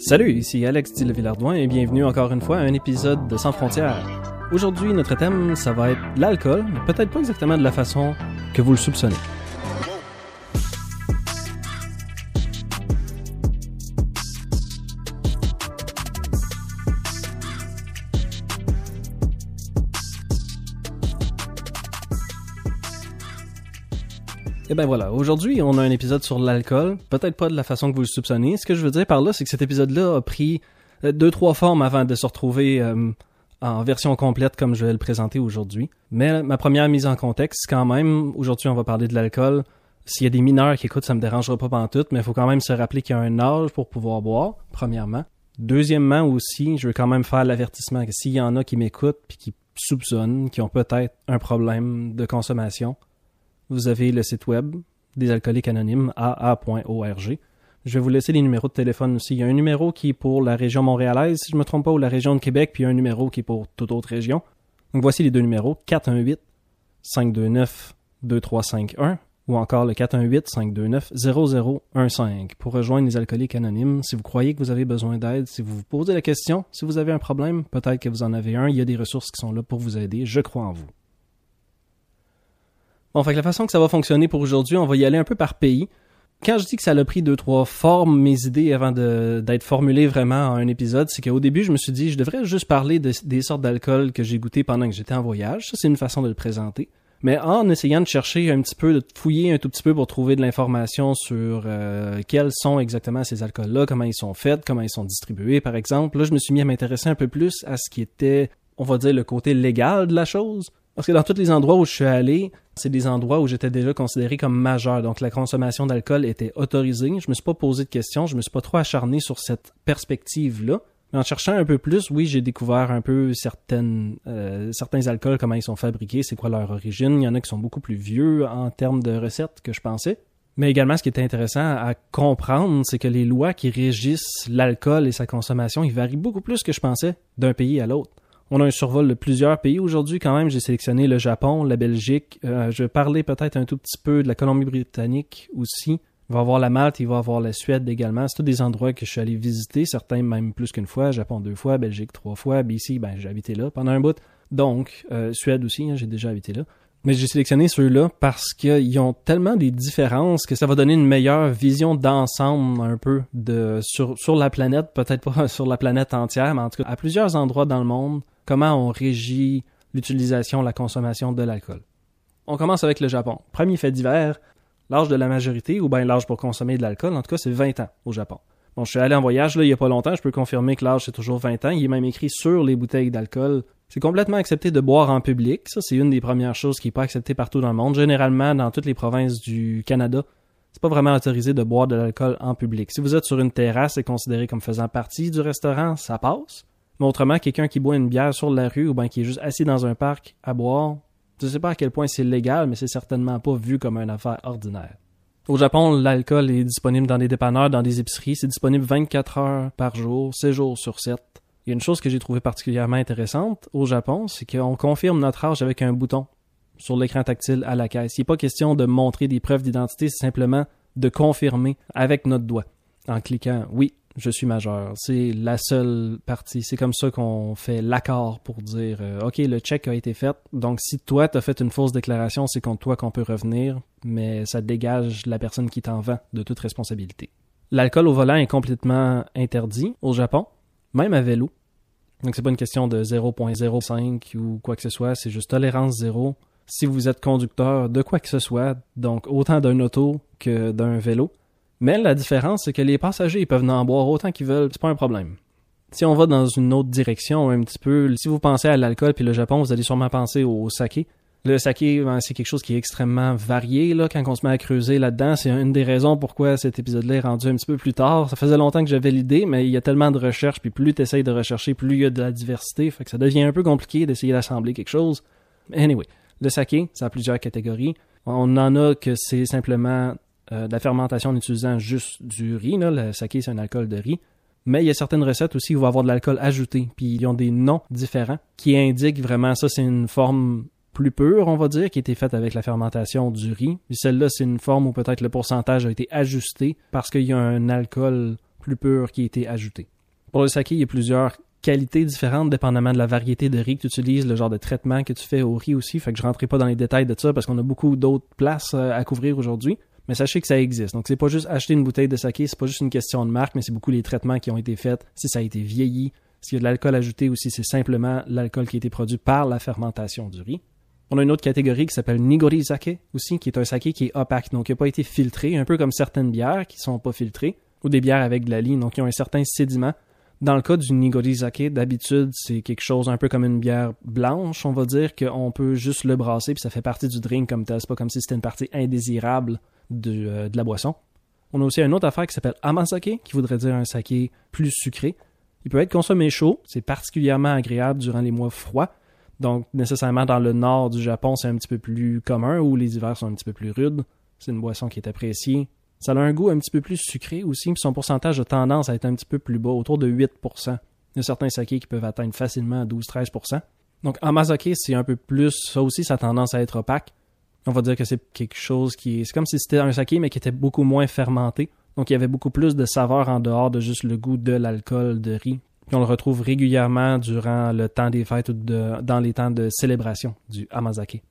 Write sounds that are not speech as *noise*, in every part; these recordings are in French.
Salut, ici Alex Di Villardouin et bienvenue encore une fois à un épisode de Sans frontières. Aujourd'hui, notre thème, ça va être l'alcool, mais peut-être pas exactement de la façon que vous le soupçonnez. Et ben voilà, aujourd'hui on a un épisode sur l'alcool, peut-être pas de la façon que vous le soupçonnez. Ce que je veux dire par là, c'est que cet épisode-là a pris euh, deux trois formes avant de se retrouver euh, en version complète comme je vais le présenter aujourd'hui. Mais ma première mise en contexte, quand même, aujourd'hui on va parler de l'alcool. S'il y a des mineurs qui écoutent, ça me dérangera pas pantoute, mais il faut quand même se rappeler qu'il y a un âge pour pouvoir boire, premièrement. Deuxièmement aussi, je veux quand même faire l'avertissement que s'il y en a qui m'écoutent puis qui soupçonnent, qui ont peut-être un problème de consommation, vous avez le site web des alcooliques anonymes, aa.org. Je vais vous laisser les numéros de téléphone aussi. Il y a un numéro qui est pour la région montréalaise, si je ne me trompe pas, ou la région de Québec, puis un numéro qui est pour toute autre région. Donc voici les deux numéros, 418 529 2351 ou encore le 418 529 0015 pour rejoindre les alcooliques anonymes. Si vous croyez que vous avez besoin d'aide, si vous vous posez la question, si vous avez un problème, peut-être que vous en avez un, il y a des ressources qui sont là pour vous aider. Je crois en vous. Bon, fait la façon que ça va fonctionner pour aujourd'hui, on va y aller un peu par pays. Quand je dis que ça a pris deux, trois formes, mes idées, avant d'être formulées vraiment en un épisode, c'est qu'au début, je me suis dit, je devrais juste parler des sortes d'alcool que j'ai goûté pendant que j'étais en voyage. Ça, c'est une façon de le présenter. Mais en essayant de chercher un petit peu, de fouiller un tout petit peu pour trouver de l'information sur euh, quels sont exactement ces alcools-là, comment ils sont faits, comment ils sont distribués, par exemple, là, je me suis mis à m'intéresser un peu plus à ce qui était, on va dire, le côté légal de la chose. Parce que dans tous les endroits où je suis allé, c'est des endroits où j'étais déjà considéré comme majeur. Donc la consommation d'alcool était autorisée. Je me suis pas posé de questions, je me suis pas trop acharné sur cette perspective-là. Mais en cherchant un peu plus, oui, j'ai découvert un peu certaines, euh, certains alcools, comment ils sont fabriqués, c'est quoi leur origine. Il y en a qui sont beaucoup plus vieux en termes de recettes que je pensais. Mais également, ce qui est intéressant à comprendre, c'est que les lois qui régissent l'alcool et sa consommation, ils varient beaucoup plus que je pensais d'un pays à l'autre. On a un survol de plusieurs pays aujourd'hui quand même. J'ai sélectionné le Japon, la Belgique. Euh, je vais parler peut-être un tout petit peu de la Colombie-Britannique aussi. Il va avoir la Malte, il va avoir la Suède également. C'est tous des endroits que je suis allé visiter, certains même plus qu'une fois. Japon deux fois, Belgique trois fois, BC, ben j'ai habité là pendant un bout. Donc, euh, Suède aussi, hein, j'ai déjà habité là. Mais j'ai sélectionné ceux-là parce qu'ils ont tellement des différences que ça va donner une meilleure vision d'ensemble un peu de sur, sur la planète, peut-être pas *laughs* sur la planète entière, mais en tout cas à plusieurs endroits dans le monde, comment on régit l'utilisation, la consommation de l'alcool? On commence avec le Japon. Premier fait divers, l'âge de la majorité, ou bien l'âge pour consommer de l'alcool, en tout cas, c'est 20 ans au Japon. Bon, je suis allé en voyage là, il y a pas longtemps, je peux confirmer que l'âge c'est toujours 20 ans. Il est même écrit sur les bouteilles d'alcool. C'est complètement accepté de boire en public. Ça, c'est une des premières choses qui n'est pas acceptée partout dans le monde. Généralement, dans toutes les provinces du Canada, c'est pas vraiment autorisé de boire de l'alcool en public. Si vous êtes sur une terrasse et considéré comme faisant partie du restaurant, ça passe. Mais autrement, quelqu'un qui boit une bière sur la rue ou bien qui est juste assis dans un parc à boire, je sais pas à quel point c'est légal, mais c'est certainement pas vu comme une affaire ordinaire. Au Japon, l'alcool est disponible dans des dépanneurs, dans des épiceries. C'est disponible 24 heures par jour, 7 jours sur 7. Il y a une chose que j'ai trouvée particulièrement intéressante au Japon, c'est qu'on confirme notre âge avec un bouton sur l'écran tactile à la caisse. Il n'est pas question de montrer des preuves d'identité, c'est simplement de confirmer avec notre doigt en cliquant oui, je suis majeur. C'est la seule partie. C'est comme ça qu'on fait l'accord pour dire euh, OK, le check a été fait. Donc si toi t'as fait une fausse déclaration, c'est contre toi qu'on peut revenir, mais ça dégage la personne qui t'en vend de toute responsabilité. L'alcool au volant est complètement interdit au Japon, même à vélo. Donc c'est pas une question de 0.05 ou quoi que ce soit, c'est juste tolérance zéro si vous êtes conducteur de quoi que ce soit, donc autant d'un auto que d'un vélo. Mais la différence, c'est que les passagers ils peuvent en boire autant qu'ils veulent, c'est pas un problème. Si on va dans une autre direction un petit peu, si vous pensez à l'alcool puis le Japon, vous allez sûrement penser au saké. Le saké, ben, c'est quelque chose qui est extrêmement varié là, quand on se met à creuser là-dedans. C'est une des raisons pourquoi cet épisode-là est rendu un petit peu plus tard. Ça faisait longtemps que j'avais l'idée, mais il y a tellement de recherches, puis plus tu essayes de rechercher, plus il y a de la diversité. Fait que ça devient un peu compliqué d'essayer d'assembler quelque chose. Anyway, le saké, ça a plusieurs catégories. On en a que c'est simplement euh, de la fermentation en utilisant juste du riz. Le saké, c'est un alcool de riz. Mais il y a certaines recettes aussi où il va avoir de l'alcool ajouté. Puis ils ont des noms différents qui indiquent vraiment ça, c'est une forme plus pure, on va dire, qui a été faite avec la fermentation du riz. Puis celle-là, c'est une forme où peut-être le pourcentage a été ajusté parce qu'il y a un alcool plus pur qui a été ajouté. Pour le saké, il y a plusieurs qualités différentes dépendamment de la variété de riz que tu utilises, le genre de traitement que tu fais au riz aussi. Fait que je rentrerai pas dans les détails de ça parce qu'on a beaucoup d'autres places euh, à couvrir aujourd'hui. Mais sachez que ça existe. Donc c'est pas juste acheter une bouteille de saké, c'est pas juste une question de marque, mais c'est beaucoup les traitements qui ont été faits, si ça a été vieilli, s'il y a de l'alcool ajouté ou si c'est simplement l'alcool qui a été produit par la fermentation du riz. On a une autre catégorie qui s'appelle Nigori Sake aussi, qui est un saké qui est opaque, donc qui n'a pas été filtré, un peu comme certaines bières qui sont pas filtrées, ou des bières avec de la ligne, donc qui ont un certain sédiment. Dans le cas du Nigori Sake, d'habitude, c'est quelque chose un peu comme une bière blanche, on va dire, qu'on peut juste le brasser, puis ça fait partie du drink comme tel. C'est pas comme si c'était une partie indésirable de, euh, de la boisson. On a aussi une autre affaire qui s'appelle Amasake, qui voudrait dire un saké plus sucré. Il peut être consommé chaud, c'est particulièrement agréable durant les mois froids. Donc, nécessairement dans le nord du Japon, c'est un petit peu plus commun, où les hivers sont un petit peu plus rudes. C'est une boisson qui est appréciée ça a un goût un petit peu plus sucré aussi, puis son pourcentage a tendance à être un petit peu plus bas, autour de 8%. Il y a certains sakés qui peuvent atteindre facilement 12-13%. Donc Amazake, c'est un peu plus, ça aussi, ça a tendance à être opaque. On va dire que c'est quelque chose qui est, c'est comme si c'était un saké, mais qui était beaucoup moins fermenté. Donc il y avait beaucoup plus de saveur en dehors de juste le goût de l'alcool de riz. Puis on le retrouve régulièrement durant le temps des fêtes ou dans les temps de célébration du Amazake.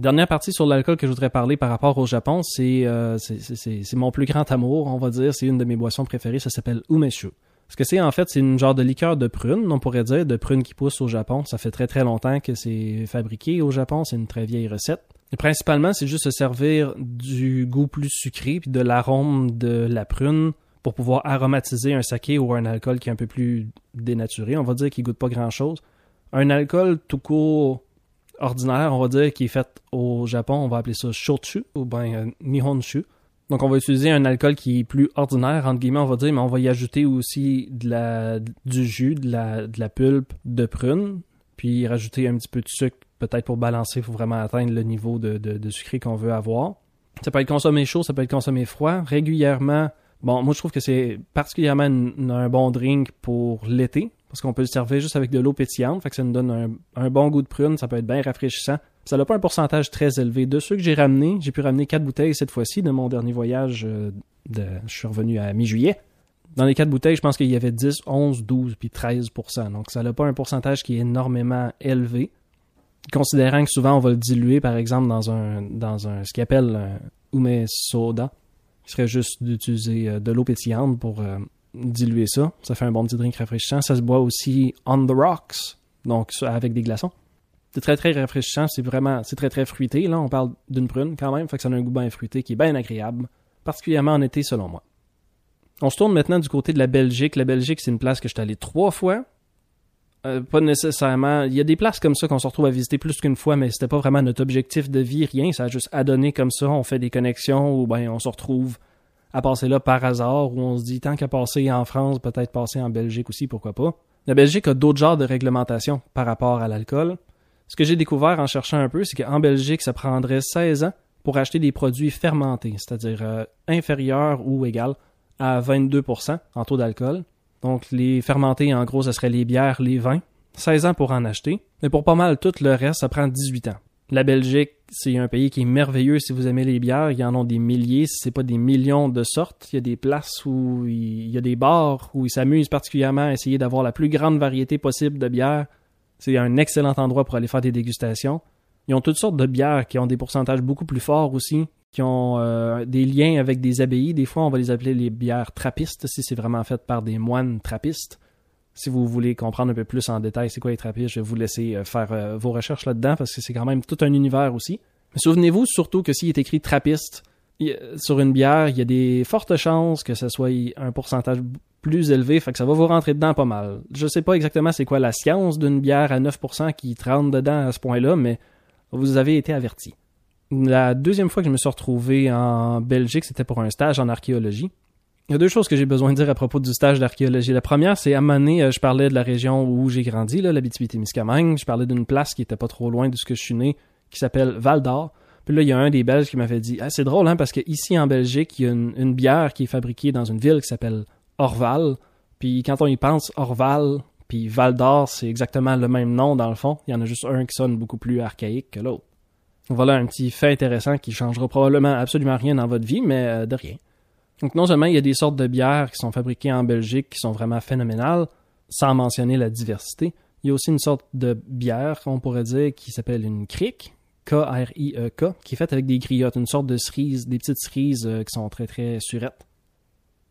Dernière partie sur l'alcool que je voudrais parler par rapport au Japon, euh, c'est mon plus grand amour, on va dire. C'est une de mes boissons préférées, ça s'appelle umeshu. Ce que c'est en fait, c'est une genre de liqueur de prune, on pourrait dire, de prune qui pousse au Japon. Ça fait très très longtemps que c'est fabriqué au Japon, c'est une très vieille recette. Et principalement, c'est juste se servir du goût plus sucré puis de l'arôme de la prune pour pouvoir aromatiser un saké ou un alcool qui est un peu plus dénaturé. On va dire qu'il goûte pas grand chose. Un alcool tout court ordinaire, on va dire, qui est fait au Japon, on va appeler ça shochu ou bien euh, nihonshu. Donc on va utiliser un alcool qui est plus ordinaire, entre guillemets, on va dire, mais on va y ajouter aussi de la, du jus, de la, de la pulpe de prune, puis rajouter un petit peu de sucre, peut-être pour balancer, faut vraiment atteindre le niveau de, de, de sucré qu'on veut avoir. Ça peut être consommé chaud, ça peut être consommé froid. Régulièrement, bon, moi je trouve que c'est particulièrement un bon drink pour l'été, parce qu'on peut le servir juste avec de l'eau pétillante, fait que ça nous donne un, bon goût de prune, ça peut être bien rafraîchissant. Ça n'a pas un pourcentage très élevé. De ceux que j'ai ramenés, j'ai pu ramener quatre bouteilles cette fois-ci de mon dernier voyage. Euh, de, je suis revenu à mi-juillet. Dans les quatre bouteilles, je pense qu'il y avait 10, 11, 12 puis 13% Donc ça n'a pas un pourcentage qui est énormément élevé. Considérant que souvent on va le diluer, par exemple, dans un dans un ce qu'on appelle un ume soda, qui serait juste d'utiliser euh, de l'eau pétillante pour euh, diluer ça. Ça fait un bon petit drink rafraîchissant. Ça se boit aussi on the rocks, donc avec des glaçons. C'est très très rafraîchissant, c'est vraiment, c'est très très fruité. Là, on parle d'une prune quand même, fait que ça a un goût bien fruité qui est bien agréable, particulièrement en été selon moi. On se tourne maintenant du côté de la Belgique. La Belgique, c'est une place que je suis allé trois fois. Euh, pas nécessairement. Il y a des places comme ça qu'on se retrouve à visiter plus qu'une fois, mais c'était pas vraiment notre objectif de vie, rien. Ça a juste adonné comme ça. On fait des connexions ou ben on se retrouve à passer là par hasard, où on se dit tant qu'à passer en France, peut-être passer en Belgique aussi, pourquoi pas. La Belgique a d'autres genres de réglementations par rapport à l'alcool. Ce que j'ai découvert en cherchant un peu, c'est qu'en Belgique, ça prendrait 16 ans pour acheter des produits fermentés, c'est-à-dire euh, inférieurs ou égal à 22% en taux d'alcool. Donc les fermentés, en gros, ce serait les bières, les vins. 16 ans pour en acheter. Mais pour pas mal tout le reste, ça prend 18 ans. La Belgique, c'est un pays qui est merveilleux si vous aimez les bières. Il y en a des milliers, si c'est pas des millions de sortes. Il y a des places où il y a des bars où ils s'amusent particulièrement à essayer d'avoir la plus grande variété possible de bières. C'est un excellent endroit pour aller faire des dégustations. Ils ont toutes sortes de bières qui ont des pourcentages beaucoup plus forts aussi, qui ont euh, des liens avec des abbayes. Des fois, on va les appeler les bières trappistes si c'est vraiment fait par des moines trappistes. Si vous voulez comprendre un peu plus en détail c'est quoi les trappistes, je vais vous laisser euh, faire euh, vos recherches là-dedans parce que c'est quand même tout un univers aussi. Mais souvenez-vous surtout que s'il est écrit trappiste sur une bière, il y a des fortes chances que ce soit un pourcentage plus élevé, fait que ça va vous rentrer dedans pas mal. Je sais pas exactement c'est quoi la science d'une bière à 9% qui te rentre dedans à ce point-là, mais vous avez été averti. La deuxième fois que je me suis retrouvé en Belgique, c'était pour un stage en archéologie. Il y a deux choses que j'ai besoin de dire à propos du stage d'archéologie. La première, c'est à un euh, je parlais de la région où j'ai grandi, là, l'Abitibi-Témiscamingue. Je parlais d'une place qui était pas trop loin de ce que je suis né, qui s'appelle Val d'Or. Puis là, il y a un des Belges qui m'avait dit ah, c'est drôle, hein, parce que ici en Belgique, il y a une, bière qui est fabriquée dans une ville qui s'appelle Orval. Puis quand on y pense, Orval, puis Val d'Or, c'est exactement le même nom dans le fond. Il y en a juste un qui sonne beaucoup plus archaïque que l'autre. Voilà un petit fait intéressant qui changera probablement absolument rien dans votre vie, mais euh, de rien. Donc non seulement il y a des sortes de bières qui sont fabriquées en Belgique qui sont vraiment phénoménales, sans mentionner la diversité, il y a aussi une sorte de bière, on pourrait dire, qui s'appelle une crique, K-R-I-E-K, e qui est faite avec des griottes, une sorte de cerise, des petites cerises euh, qui sont très très surettes.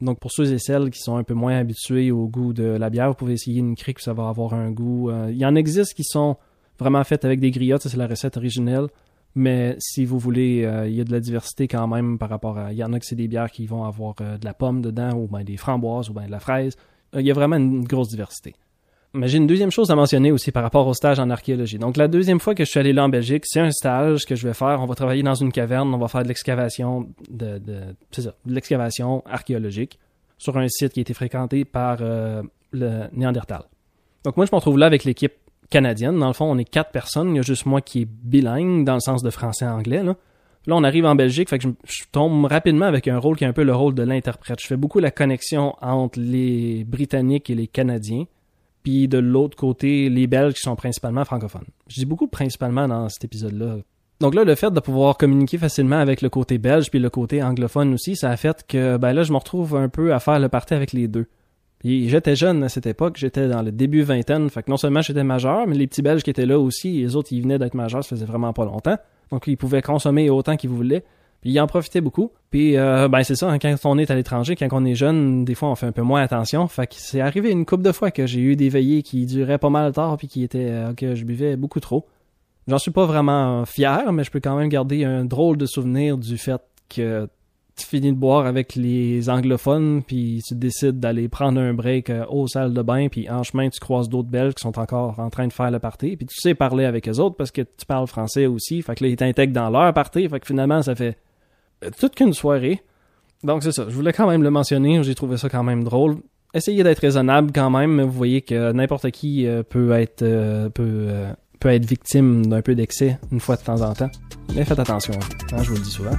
Donc pour ceux et celles qui sont un peu moins habitués au goût de la bière, vous pouvez essayer une crique, ça va avoir un goût. Euh, il y en existe qui sont vraiment faites avec des griottes, c'est la recette originelle. Mais si vous voulez, euh, il y a de la diversité quand même par rapport à. Il y en a que c'est des bières qui vont avoir de la pomme dedans, ou bien des framboises, ou bien de la fraise. il y a vraiment une grosse diversité. Mais j'ai une deuxième chose à mentionner aussi par rapport au stage en archéologie. Donc la deuxième fois que je suis allé là en Belgique, c'est un stage que je vais faire. On va travailler dans une caverne, on va faire de l'excavation de, c'est ça, de l'excavation archéologique sur un site qui a été fréquenté par euh, le Néandertal. Donc moi je me retrouve là avec l'équipe canadienne. Dans le fond, on est quatre personnes. Il y a juste moi qui est bilingue dans le sens de français-anglais. Là. là, on arrive en Belgique, fait que je, tombe rapidement avec un rôle qui est un peu le rôle de l'interprète. Je fais beaucoup la connexion entre les Britanniques et les Canadiens puis de l'autre côté, les Belges qui sont principalement francophones. Je dis beaucoup principalement dans cet épisode-là. Donc là, le fait de pouvoir communiquer facilement avec le côté belge puis le côté anglophone aussi, ça a fait que ben là, je me retrouve un peu à faire le party avec les deux. J'étais jeune à cette époque, j'étais dans le début vingtaine, fait que non seulement j'étais majeur, mais les petits Belges qui étaient là aussi, les autres, ils venaient d'être majeurs, ça faisait vraiment pas longtemps. Donc ils pouvaient consommer autant qu'ils voulaient. Puis il en profitait beaucoup. Puis euh, ben c'est ça, hein, quand on est à l'étranger, quand on est jeune, des fois on fait un peu moins attention. Fait que c'est arrivé une couple de fois que j'ai eu des veillées qui duraient pas mal tard puis qui étaient euh, que je buvais beaucoup trop. J'en suis pas vraiment fier, mais je peux quand même garder un drôle de souvenir du fait que tu finis de boire avec les anglophones, puis tu décides d'aller prendre un break euh, aux salles de bain, puis en chemin, tu croises d'autres Belges qui sont encore en train de faire le party, puis tu sais parler avec eux autres parce que tu parles français aussi, fait que là, ils t'intègrent dans leur party, fait que finalement, ça fait toute qu'une soirée. Donc c'est ça, je voulais quand même le mentionner, j'ai trouvé ça quand même drôle. Essayez d'être raisonnable quand même, mais vous voyez que n'importe qui euh, peut être euh, peut, euh, peut être victime d'un peu d'excès une fois de temps en temps. Mais faites attention, hein, je vous le dis souvent.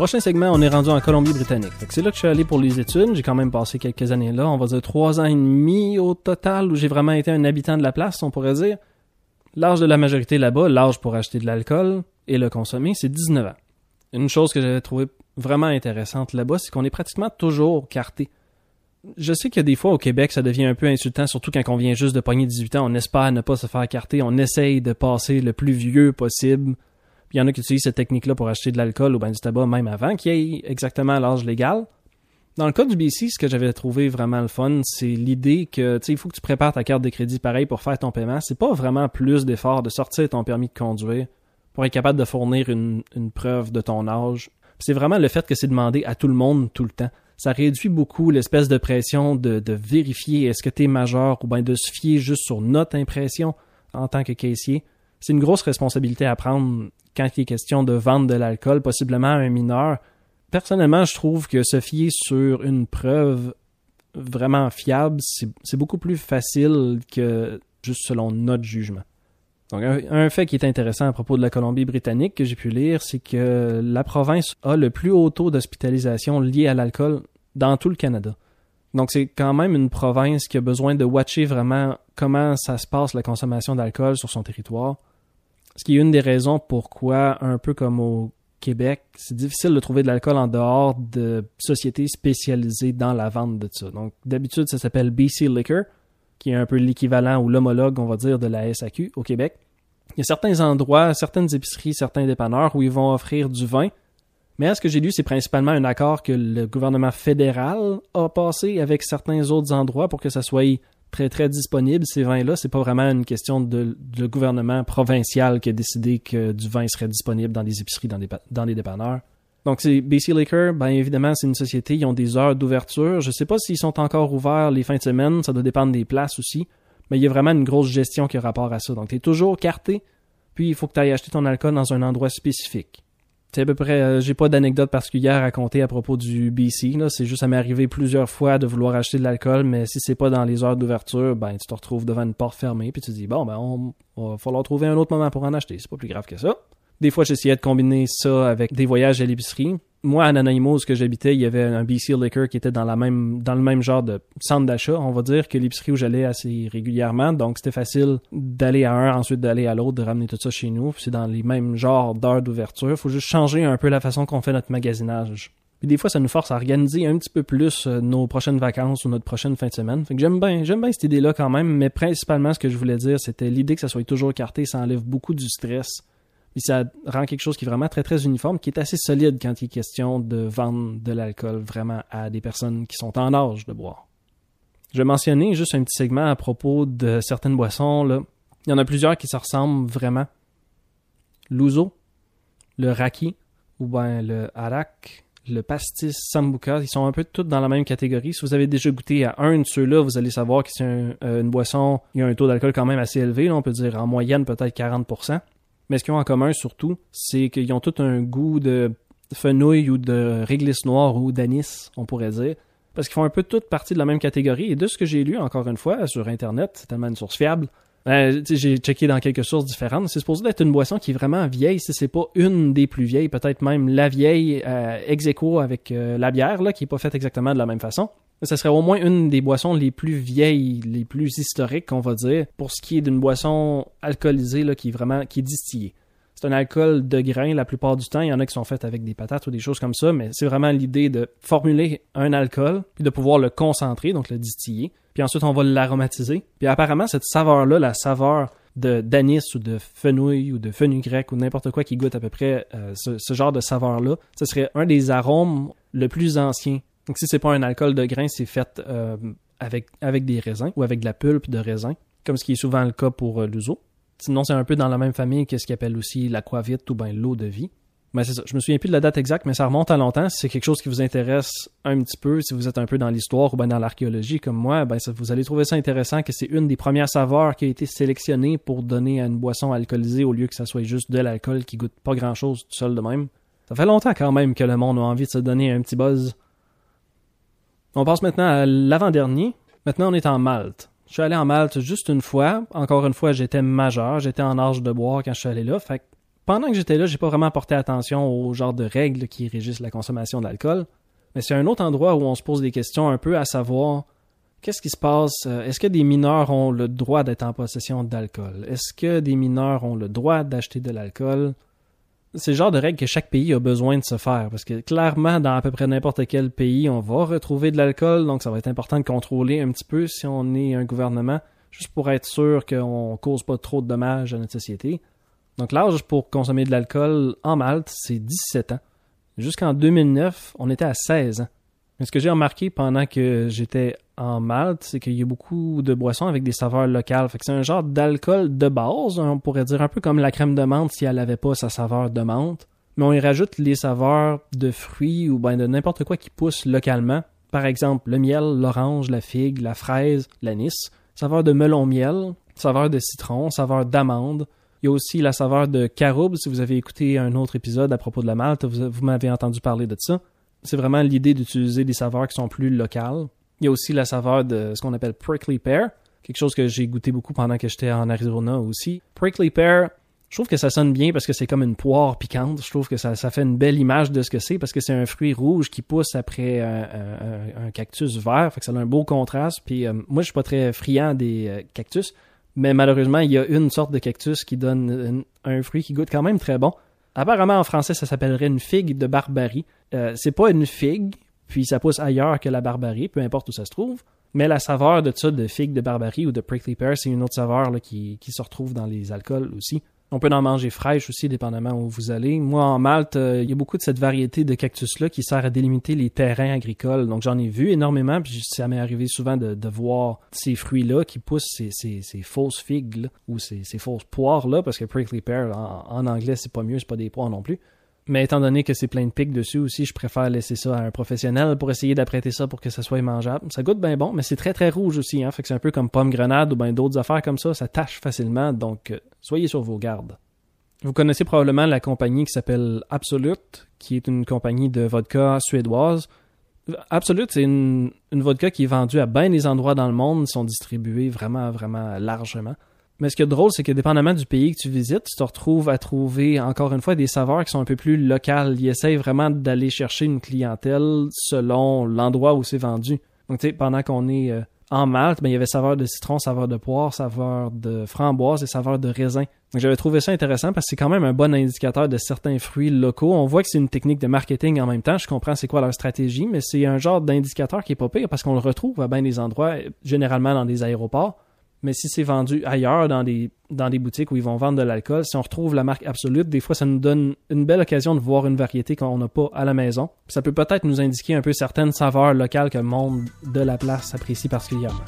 Prochain segment, on est rendu en Colombie-Britannique. C'est là que je suis allé pour les études. J'ai quand même passé quelques années là. On va dire trois ans et demi au total où j'ai vraiment été un habitant de la place, on pourrait dire. L'âge de la majorité là-bas, l'âge pour acheter de l'alcool et le consommer, c'est 19 ans. Une chose que j'avais trouvé vraiment intéressante là-bas, c'est qu'on est pratiquement toujours carté. Je sais a des fois au Québec, ça devient un peu insultant, surtout quand on vient juste de pogner 18 ans, on espère ne pas se faire carter, on essaye de passer le plus vieux possible il y en a qui utilisent cette technique-là pour acheter de l'alcool ou bien du tabac même avant qu'il y ait exactement l'âge légal. Dans le cas du BC, ce que j'avais trouvé vraiment le fun, c'est l'idée que tu sais, il faut que tu prépares ta carte de crédit pareil pour faire ton paiement. C'est pas vraiment plus d'effort de sortir ton permis de conduire pour être capable de fournir une, preuve de ton âge. C'est vraiment le fait que c'est demandé à tout le monde tout le temps. Ça réduit beaucoup l'espèce de pression de, vérifier est-ce que tu es majeur ou bien de se fier juste sur notre impression en tant que caissier. C'est une grosse responsabilité à prendre quand il est question de vendre de l'alcool, possiblement à un mineur. Personnellement, je trouve que se fier sur une preuve vraiment fiable, c'est beaucoup plus facile que juste selon notre jugement. Donc, un, fait qui est intéressant à propos de la Colombie-Britannique que j'ai pu lire, c'est que la province a le plus haut taux d'hospitalisation lié à l'alcool dans tout le Canada. Donc, c'est quand même une province qui a besoin de watcher vraiment comment ça se passe la consommation d'alcool sur son territoire. Ce qui est une des raisons pourquoi, un peu comme au Québec, c'est difficile de trouver de l'alcool en dehors de sociétés spécialisées dans la vente de ça. Donc, d'habitude, ça s'appelle BC Liquor, qui est un peu l'équivalent ou l'homologue, on va dire, de la SAQ au Québec. Il y a certains endroits, certaines épiceries, certains dépanneurs où ils vont offrir du vin. Mais à ce que j'ai lu, c'est principalement un accord que le gouvernement fédéral a passé avec certains autres endroits pour que ça soit très très disponible ces vins-là. C'est pas vraiment une question de, gouvernement provincial qui a décidé que du vin serait disponible dans les épiceries, dans, des, dans les dépanneurs. Donc c'est BC Liquor, ben évidemment c'est une société, ils ont des heures d'ouverture. Je sais pas s'ils sont encore ouverts les fins de semaine, ça doit dépendre des places aussi. Mais il y a vraiment une grosse gestion qui a rapport à ça. Donc tu es toujours carté, puis il faut que tu ailles acheter ton alcool dans un endroit spécifique. C'est à peu près, euh, j'ai pas d'anecdote particulière à raconter à propos du BC. C'est juste, ça m'est arrivé plusieurs fois de vouloir acheter de l'alcool, mais si c'est pas dans les heures d'ouverture, ben tu te retrouves devant une porte fermée, puis tu te dis bon ben on, va falloir trouver un autre moment pour en acheter. C'est pas plus grave que ça. Des fois, j'essayais de combiner ça avec des voyages à l'épicerie. Moi, à Nanaimo, que j'habitais, il y avait un BC Liquor qui était dans la même dans le même genre de centre d'achat, on va dire, que l'épicerie où j'allais assez régulièrement. Donc, c'était facile d'aller à un, ensuite d'aller à l'autre, de ramener tout ça chez nous. C'est dans les mêmes genres d'heures d'ouverture. Faut juste changer un peu la façon qu'on fait notre magasinage. Puis des fois, ça nous force à organiser un petit peu plus euh, nos prochaines vacances ou notre prochaine fin de semaine. Fait que j'aime bien, j'aime bien cette idée-là quand même, mais principalement, ce que je voulais dire, c'était l'idée que ça soit toujours carté, ça enlève beaucoup du stress. Puis ça rend quelque chose qui est vraiment très très uniforme, qui est assez solide quand il est question de vendre de l'alcool vraiment à des personnes qui sont en âge de boire. Je vais mentionner juste un petit segment à propos de certaines boissons. Il y en a plusieurs qui se ressemblent vraiment. L'ouzo, le raki, ou bien le arak, le pastis sambuca, ils sont un peu tous dans la même catégorie. Si vous avez déjà goûté à un de ceux-là, vous allez savoir que c'est euh, une boisson, y a un taux d'alcool quand même assez élevé, on peut dire en moyenne peut-être 40%. Mais ce qu'ils ont en commun surtout, c'est qu'ils ont tout un goût de fenouil ou de réglisse noire ou d'anis, on pourrait dire. Parce qu'ils font un peu toute partie de la même catégorie. Et de ce que j'ai lu, encore une fois, sur Internet, c'est tellement une source fiable, ben, j'ai checké dans quelques sources différentes. C'est supposé être une boisson qui est vraiment vieille, si c'est pas une des plus vieilles, peut-être même la vieille euh, ex avec euh, la bière, là, qui est pas faite exactement de la même façon. Ce serait au moins une des boissons les plus vieilles, les plus historiques, on va dire, pour ce qui est d'une boisson alcoolisée là, qui est vraiment qui est distillée. C'est un alcool de grain la plupart du temps. Il y en a qui sont faits avec des patates ou des choses comme ça, mais c'est vraiment l'idée de formuler un alcool puis de pouvoir le concentrer, donc le distiller. Puis ensuite, on va l'aromatiser. Puis apparemment, cette saveur-là, la saveur de d'anis ou de fenouil ou de fenouil grec ou n'importe quoi qui goûte à peu près euh, ce, genre de saveur-là, ce serait un des arômes le plus ancien. Donc si c'est pas un alcool de grain, c'est fait euh, avec, avec des raisins ou avec de la pulpe de raisin, comme ce qui est souvent le cas pour euh, l'ouzo. Sinon, c'est un peu dans la même famille que ce qu'on appelle aussi l'aquavite ou bien l'eau de vie. Mais c'est ça. Je me souviens plus de la date exacte, mais ça remonte à longtemps. Si c'est quelque chose qui vous intéresse un petit peu, si vous êtes un peu dans l'histoire ou bien dans l'archéologie comme moi, ben vous allez trouver ça intéressant que c'est une des premières saveurs qui a été sélectionnée pour donner à une boisson alcoolisée au lieu que ça soit juste de l'alcool qui goûte pas grand chose tout seul de même. Ça fait longtemps quand même que le monde a envie de se donner un petit buzz. On passe maintenant à l'avant-dernier. Maintenant, on est en Malte. Je suis allé en Malte juste une fois. Encore une fois, j'étais majeur. J'étais en âge de boire quand je suis allé là. Fait pendant que j'étais là, j'ai pas vraiment porté attention au genre de règles qui régissent la consommation d'alcool. Mais c'est un autre endroit où on se pose des questions un peu à savoir qu'est-ce qui se passe? Euh, est-ce que des mineurs ont le droit d'être en possession d'alcool? Est-ce que des mineurs ont le droit d'acheter de l'alcool? C'est le genre de règle que chaque pays a besoin de se faire. Parce que clairement, dans à peu près n'importe quel pays, on va retrouver de l'alcool. Donc, ça va être important de contrôler un petit peu si on est un gouvernement, juste pour être sûr qu'on cause pas trop de dommages à notre société. Donc, l'âge pour consommer de l'alcool en Malte, c'est 17 ans. Jusqu'en 2009, on était à 16 ans. Ce que j'ai remarqué pendant que j'étais en Malte, c'est qu'il y a beaucoup de boissons avec des saveurs locales. C'est un genre d'alcool de base, on pourrait dire un peu comme la crème de menthe si elle n'avait pas sa saveur de menthe. Mais on y rajoute les saveurs de fruits ou ben de n'importe quoi qui pousse localement. Par exemple, le miel, l'orange, la figue, la fraise, l'anis, saveur de melon miel, saveur de citron, saveur d'amande. Il y a aussi la saveur de caroube, si vous avez écouté un autre épisode à propos de la Malte, vous m'avez entendu parler de ça c'est vraiment l'idée d'utiliser des saveurs qui sont plus locales. Il y a aussi la saveur de ce qu'on appelle prickly pear, quelque chose que j'ai goûté beaucoup pendant que j'étais en Arizona aussi. Prickly pear, je trouve que ça sonne bien parce que c'est comme une poire piquante. Je trouve que ça, fait une belle image de ce que c'est parce que c'est un fruit rouge qui pousse après un, cactus vert. Fait que ça a un beau contraste. Puis euh, moi, je suis pas très friand des euh, cactus, mais malheureusement, il y a une sorte de cactus qui donne un fruit qui goûte quand même très bon. Apparemment, en français, ça s'appellerait une figue de barbarie. Euh, c'est pas une figue, puis ça pousse ailleurs que la barbarie, peu importe où ça se trouve. Mais la saveur de ça, de figue de barbarie ou de prickly pear, c'est une autre saveur qui, qui se retrouve dans les alcools aussi. On peut en manger fraîche aussi, dépendamment où vous allez. Moi, en Malte, euh, il y a beaucoup de cette variété de cactus-là qui sert à délimiter les terrains agricoles. Donc, j'en ai vu énormément, puis ça m'est arrivé souvent de, voir ces fruits-là qui poussent ces, ces, fausses figues ou ces, fausses poires-là, parce que prickly pear, en, en anglais, c'est pas mieux, c'est pas des poires non plus. Mais étant donné que c'est plein de pics dessus aussi, je préfère laisser ça à un professionnel pour essayer d'apprêter ça pour que ça soit mangeable. Ça goûte bien bon, mais c'est très très rouge aussi, hein. Fait que c'est un peu comme pomme grenade ou bien d'autres affaires comme ça, ça tâche facilement, donc euh, soyez sur vos gardes. Vous connaissez probablement la compagnie qui s'appelle Absolute, qui est une compagnie de vodka suédoise. Absolute, c'est une, une vodka qui est vendue à bien des endroits dans le monde, ils sont distribués vraiment, vraiment largement. Mais ce qui est drôle, c'est que dépendamment du pays que tu visites, tu te retrouves à trouver encore une fois des saveurs qui sont un peu plus locales. Ils essayent vraiment d'aller chercher une clientèle selon l'endroit où c'est vendu. Donc tu sais, pendant qu'on est euh, en Malte, ben, il y avait saveur de citron, saveur de poire, saveur de framboise et saveur de raisin. Donc j'avais trouvé ça intéressant parce que c'est quand même un bon indicateur de certains fruits locaux. On voit que c'est une technique de marketing en même temps. Je comprends c'est quoi leur stratégie, mais c'est un genre d'indicateur qui est pas pire parce qu'on le retrouve à bien des endroits, généralement dans des aéroports. Mais si c'est vendu ailleurs, dans des, dans des boutiques où ils vont vendre de l'alcool, si on retrouve la marque absolue, des fois, ça nous donne une belle occasion de voir une variété qu'on n'a pas à la maison. ça peut peut-être nous indiquer un peu certaines saveurs locales que le monde de la place apprécie particulièrement.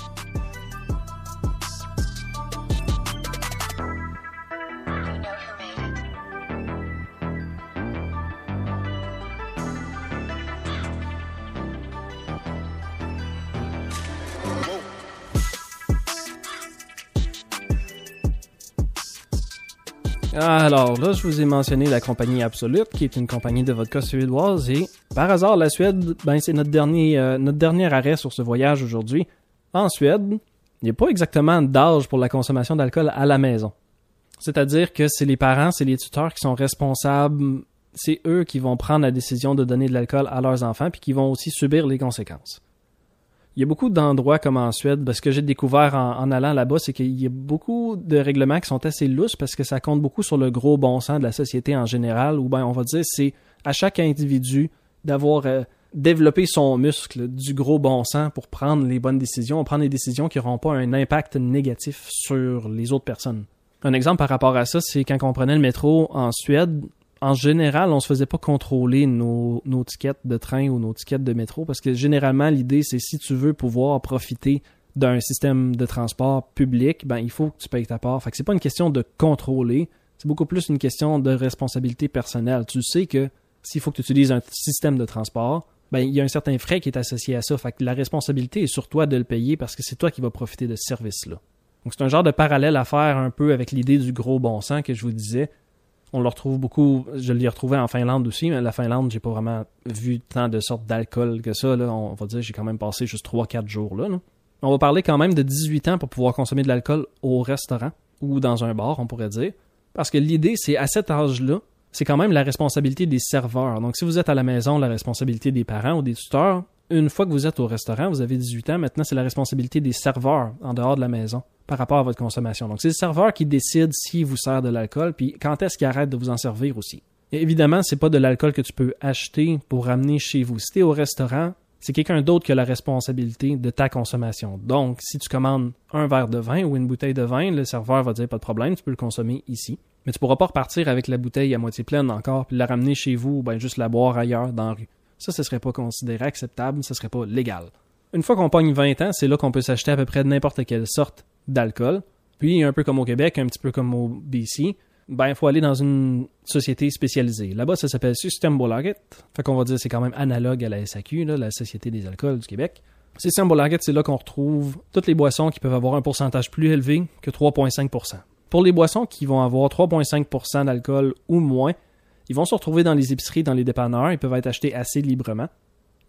Alors là, je vous ai mentionné la compagnie Absolute, qui est une compagnie de vodka suédoise, et par hasard, la Suède, ben c'est notre dernier, euh, notre dernier arrêt sur ce voyage aujourd'hui. En Suède, il n'y a pas exactement d'âge pour la consommation d'alcool à la maison. C'est-à-dire que c'est les parents, c'est les tuteurs qui sont responsables, c'est eux qui vont prendre la décision de donner de l'alcool à leurs enfants, puis qui vont aussi subir les conséquences. Il y a beaucoup d'endroits comme en Suède. Ce que j'ai découvert en, allant là-bas, c'est qu'il y a beaucoup de règlements qui sont assez lousses parce que ça compte beaucoup sur le gros bon sens de la société en général. Ou ben, on va dire, c'est à chaque individu d'avoir euh, développé son muscle du gros bon sens pour prendre les bonnes décisions, prendre des décisions qui n'auront pas un impact négatif sur les autres personnes. Un exemple par rapport à ça, c'est quand on prenait le métro en Suède, en général, on se faisait pas contrôler nos, tickets de train ou nos tickets de métro parce que généralement, l'idée, c'est si tu veux pouvoir profiter d'un système de transport public, ben, il faut que tu payes ta part. Fait que c'est pas une question de contrôler, c'est beaucoup plus une question de responsabilité personnelle. Tu sais que s'il faut que tu utilises un système de transport, ben, il y a un certain frais qui est associé à ça. Fait que la responsabilité est sur toi de le payer parce que c'est toi qui vas profiter de ce service-là. Donc c'est un genre de parallèle à faire un peu avec l'idée du gros bon sens que je vous disais. On le retrouve beaucoup. Je l'ai retrouvé en Finlande aussi, mais la Finlande, j'ai pas vraiment vu tant de sortes d'alcool que ça. Là. On va dire j'ai quand même passé juste 3-4 jours là, On va parler quand même de 18 ans pour pouvoir consommer de l'alcool au restaurant ou dans un bar, on pourrait dire. Parce que l'idée, c'est à cet âge-là, c'est quand même la responsabilité des serveurs. Donc si vous êtes à la maison, la responsabilité des parents ou des tuteurs, une fois que vous êtes au restaurant, vous avez 18 ans, maintenant c'est la responsabilité des serveurs en dehors de la maison par rapport à votre consommation. Donc c'est le serveur qui décide s'il vous sert de l'alcool, puis quand est-ce qu'il arrête de vous en servir aussi. Et évidemment, c'est pas de l'alcool que tu peux acheter pour ramener chez vous. Si tu es au restaurant, c'est quelqu'un d'autre qui a la responsabilité de ta consommation. Donc, si tu commandes un verre de vin ou une bouteille de vin, le serveur va dire pas de problème, tu peux le consommer ici. Mais tu pourras pas repartir avec la bouteille à moitié pleine encore, puis la ramener chez vous ou bien juste la boire ailleurs dans la rue. Ça, ce serait pas considéré acceptable, ce serait pas légal. Une fois qu'on pogne 20 ans, c'est là qu'on peut s'acheter à peu près n'importe quelle sorte d'alcool. Puis, un peu comme au Québec, un petit peu comme au BC, ben, il faut aller dans une société spécialisée. Là-bas, ça s'appelle Systembolaget. Fait qu'on va dire c'est quand même analogue à la SAQ, la Société des alcools du Québec. Systembolaget, c'est là qu'on retrouve toutes les boissons qui peuvent avoir un pourcentage plus élevé que 3,5% Pour les boissons qui vont avoir 3,5% d'alcool ou moins, ils vont se retrouver dans les épiceries, dans les dépanneurs, ils peuvent être achetés assez librement.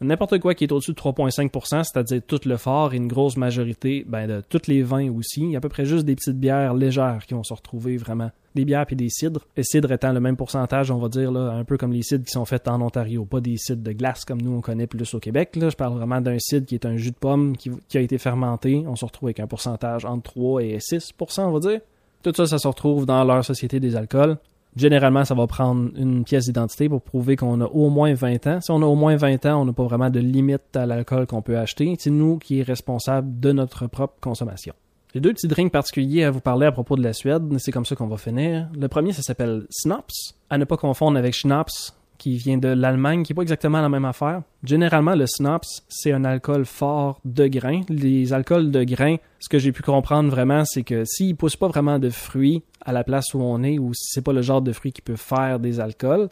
N'importe quoi qui est au-dessus de 3,5%, c'est-à-dire tout le fort et une grosse majorité ben, de tous les vins aussi. Il y a à peu près juste des petites bières légères qui vont se retrouver vraiment. Des bières puis des cidres. Les cidres étant le même pourcentage, on va dire, un peu comme les cidres qui sont faits en Ontario. Pas des cidres de glace comme nous on connaît plus au Québec. Je parle vraiment d'un cidre qui est un jus de pomme qui a été fermenté. On se retrouve avec un pourcentage entre 3 et 6%, on va dire. Tout ça, ça se retrouve dans leur société des alcools. Généralement, ça va prendre une pièce d'identité pour prouver qu'on a au moins 20 ans. Si on a au moins 20 ans, on n'a pas vraiment de limite à l'alcool qu'on peut acheter. C'est nous qui est responsable de notre propre consommation. J'ai deux petits drinks particuliers à vous parler à propos de la Suède. C'est comme ça qu'on va finir. Le premier, ça s'appelle Snaps. À ne pas confondre avec Schnaps, qui vient de l'Allemagne, qui n'est pas exactement la même affaire. Généralement, le Snaps, c'est un alcool fort de grain. Les alcools de grain, ce que j'ai pu comprendre vraiment, c'est que s'ils ne poussent pas vraiment de fruits à la place où on est, ou si c'est pas le genre de fruits qui peut faire des alcools,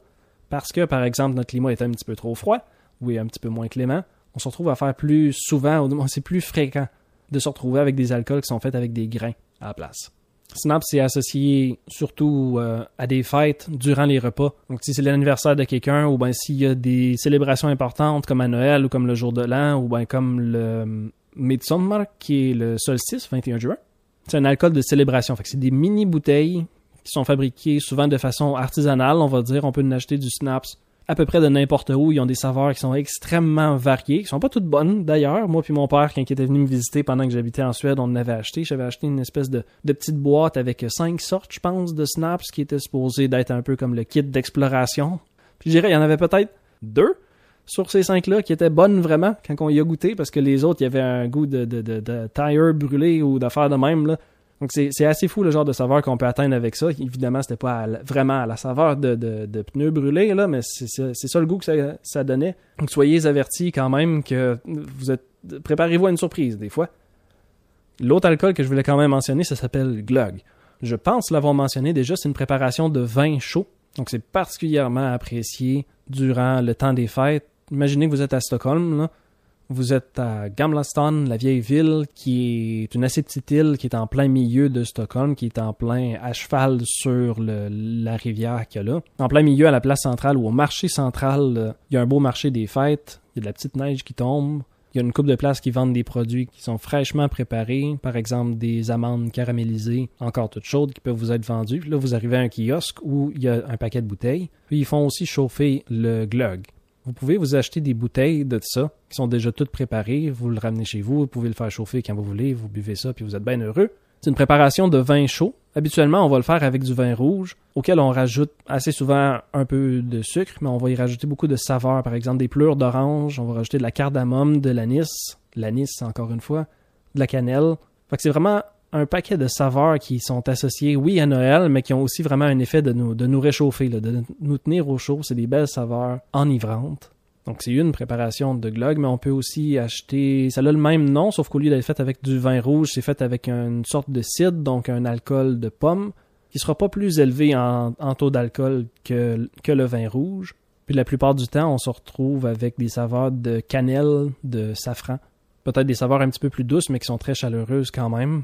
parce que, par exemple, notre climat est un petit peu trop froid, ou est un petit peu moins clément, on se retrouve à faire plus souvent, c'est plus fréquent de se retrouver avec des alcools qui sont faits avec des grains à la place. Snap, c'est associé surtout euh, à des fêtes durant les repas. Donc, si c'est l'anniversaire de quelqu'un, ou bien s'il y a des célébrations importantes comme à Noël ou comme le jour de l'an, ou bien comme le Midsommar, qui est le solstice, 21 juin. C'est un alcool de célébration. Fait c'est des mini bouteilles qui sont fabriquées souvent de façon artisanale, on va dire. On peut en acheter du snaps à peu près de n'importe où. Ils ont des saveurs qui sont extrêmement variées, qui sont pas toutes bonnes d'ailleurs. Moi puis mon père, quand il était venu me visiter pendant que j'habitais en Suède, on en avait acheté. J'avais acheté une espèce de, petite boîte avec cinq sortes, je pense, de snaps qui étaient supposés d'être un peu comme le kit d'exploration. Puis je dirais, il y en avait peut-être deux sur ces cinq-là qui étaient bonnes vraiment quand on y a goûté parce que les autres, il y avait un goût de, de, de, tire brûlé ou d'affaires de même. Là. Donc c'est assez fou le genre de saveur qu'on peut atteindre avec ça. Évidemment, c'était pas vraiment à la saveur de, de, pneus brûlés, là, mais c'est ça le goût que ça, ça, donnait. Donc soyez avertis quand même que vous êtes. Préparez-vous à une surprise des fois. L'autre alcool que je voulais quand même mentionner, ça s'appelle Glug. Je pense l'avoir mentionné déjà, c'est une préparation de vin chaud. Donc c'est particulièrement apprécié durant le temps des fêtes. Imaginez que vous êtes à Stockholm. Vous êtes à Gamlaston, la vieille ville, qui est une assez petite île qui est en plein milieu de Stockholm, qui est en plein à cheval sur la rivière qu'il y a là. En plein milieu à la place centrale ou au marché central, euh, il y a un beau marché des fêtes, il y a de la petite neige qui tombe. Il y a une coupe de places qui vendent des produits qui sont fraîchement préparés, par exemple des amandes caramélisées, encore toutes chaudes, qui peuvent vous être vendues. Là, vous arrivez à un kiosque où il y a un paquet de bouteilles. Puis ils font aussi chauffer le glug. Vous pouvez vous acheter des bouteilles de ça qui sont déjà toutes préparées. Vous le ramenez chez vous, vous pouvez le faire chauffer quand vous voulez, vous buvez ça puis vous êtes bien heureux. C'est une préparation de vin chaud. Habituellement, on va le faire avec du vin rouge, auquel on rajoute assez souvent un peu de sucre, mais on va y rajouter beaucoup de saveurs. Par exemple, des pleurs d'orange, on va rajouter de la cardamome, de l'anis, l'anis encore une fois, de la cannelle. Fait que c'est vraiment un paquet de saveurs qui sont associées, oui, à Noël, mais qui ont aussi vraiment un effet de nous, de nous réchauffer, de nous tenir au chaud. C'est des belles saveurs enivrantes. Donc, c'est une préparation de glog, mais on peut aussi acheter. Ça a le même nom, sauf qu'au lieu d'être fait avec du vin rouge, c'est fait avec une sorte de cidre, donc un alcool de pomme, qui sera pas plus élevé en, taux d'alcool que, que le vin rouge. Puis la plupart du temps, on se retrouve avec des saveurs de cannelle, de safran. Peut-être des saveurs un petit peu plus douces, mais qui sont très chaleureuses quand même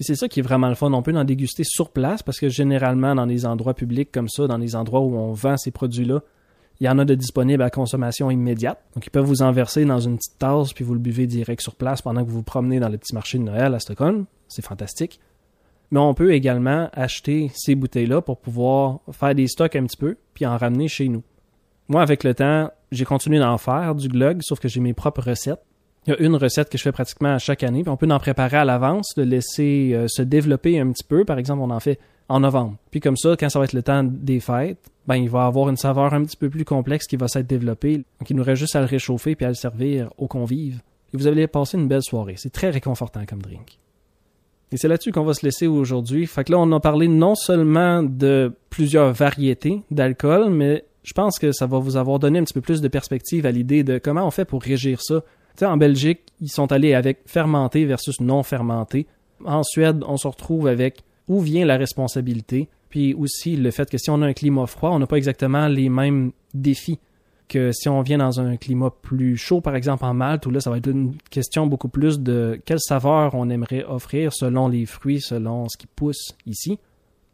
c'est ça qui est vraiment le fun. On peut en déguster sur place parce que généralement, dans des endroits publics comme ça, dans des endroits où on vend ces produits-là, il y en a de disponibles à consommation immédiate. Donc, ils peuvent vous en verser dans une petite tasse puis vous le buvez direct sur place pendant que vous vous promenez dans le petit marché de Noël à Stockholm. C'est fantastique. Mais on peut également acheter ces bouteilles-là pour pouvoir faire des stocks un petit peu puis en ramener chez nous. Moi, avec le temps, j'ai continué d'en faire du glug, sauf que j'ai mes propres recettes. Il y a une recette que je fais pratiquement chaque année, puis on peut en préparer à l'avance, de laisser euh, se développer un petit peu. Par exemple, on en fait en novembre. Puis comme ça, quand ça va être le temps des fêtes, ben il va avoir une saveur un petit peu plus complexe qui va s'être développée. Donc il nous reste juste à le réchauffer puis à le servir aux convives. Et vous allez passer une belle soirée. C'est très réconfortant comme drink. Et c'est là-dessus qu'on va se laisser aujourd'hui. Fait que là, on a parlé non seulement de plusieurs variétés d'alcool, mais je pense que ça va vous avoir donné un petit peu plus de perspective à l'idée de comment on fait pour régir ça sais, en Belgique, ils sont allés avec fermenté versus non fermenté. En Suède, on se retrouve avec où vient la responsabilité, puis aussi le fait que si on a un climat froid, on n'a pas exactement les mêmes défis que si on vient dans un climat plus chaud, par exemple en Malte, où là, ça va être une question beaucoup plus de quelle saveur on aimerait offrir selon les fruits, selon ce qui pousse ici.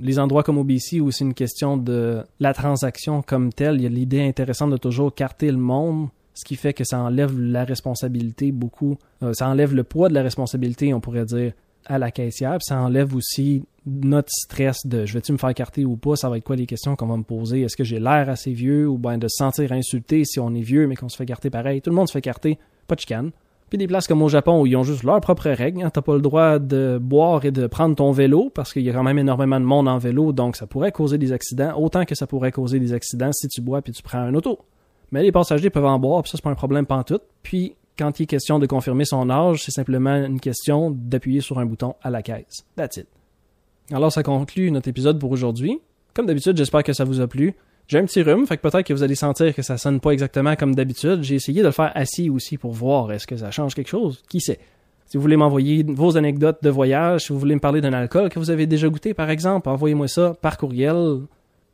Les endroits comme au BC, où c'est une question de la transaction comme telle, il y a l'idée intéressante de toujours carter le monde ce qui fait que ça enlève la responsabilité beaucoup, euh, ça enlève le poids de la responsabilité, on pourrait dire, à la caissière, puis ça enlève aussi notre stress de je vais-tu me faire carter ou pas, ça va être quoi les questions qu'on va me poser, est-ce que j'ai l'air assez vieux ou bien de se sentir insulté si on est vieux mais qu'on se fait carter pareil, tout le monde se fait carter, pas de chicane. Puis des places comme au Japon où ils ont juste leurs propres règles, hein. t'as pas le droit de boire et de prendre ton vélo parce qu'il y a quand même énormément de monde en vélo, donc ça pourrait causer des accidents, autant que ça pourrait causer des accidents si tu bois puis tu prends un auto. Mais les passagers peuvent en boire, puis ça, c'est pas un problème pantoute. Puis, quand il est question de confirmer son âge, c'est simplement une question d'appuyer sur un bouton à la caisse. That's it. Alors, ça conclut notre épisode pour aujourd'hui. Comme d'habitude, j'espère que ça vous a plu. J'ai un petit rhume, fait que peut-être que vous allez sentir que ça sonne pas exactement comme d'habitude. J'ai essayé de le faire assis aussi pour voir est-ce que ça change quelque chose. Qui sait? Si vous voulez m'envoyer vos anecdotes de voyage, si vous voulez me parler d'un alcool que vous avez déjà goûté, par exemple, envoyez-moi ça par courriel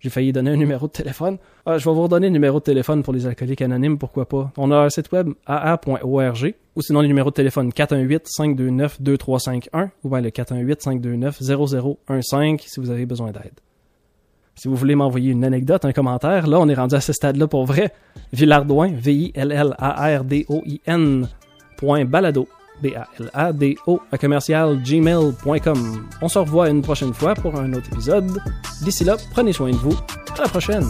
j'ai failli donner un numéro de téléphone. Ah, je vais vous redonner le numéro de téléphone pour les alcooliques anonymes, pourquoi pas. On a un site web aa.org ou sinon le numéro de téléphone 418-529-2351 ou bien le 418-529-0015 si vous avez besoin d'aide. Si vous voulez m'envoyer une anecdote, un commentaire, là, on est rendu à ce stade-là pour vrai. Villardoin, V-I-L-L-A-R-D-O-I-N, point balado, B-A-L-A-D-O, à commercial gmail.com. On se revoit une prochaine fois pour un autre épisode. D'ici là, prenez soin de vous. À la prochaine!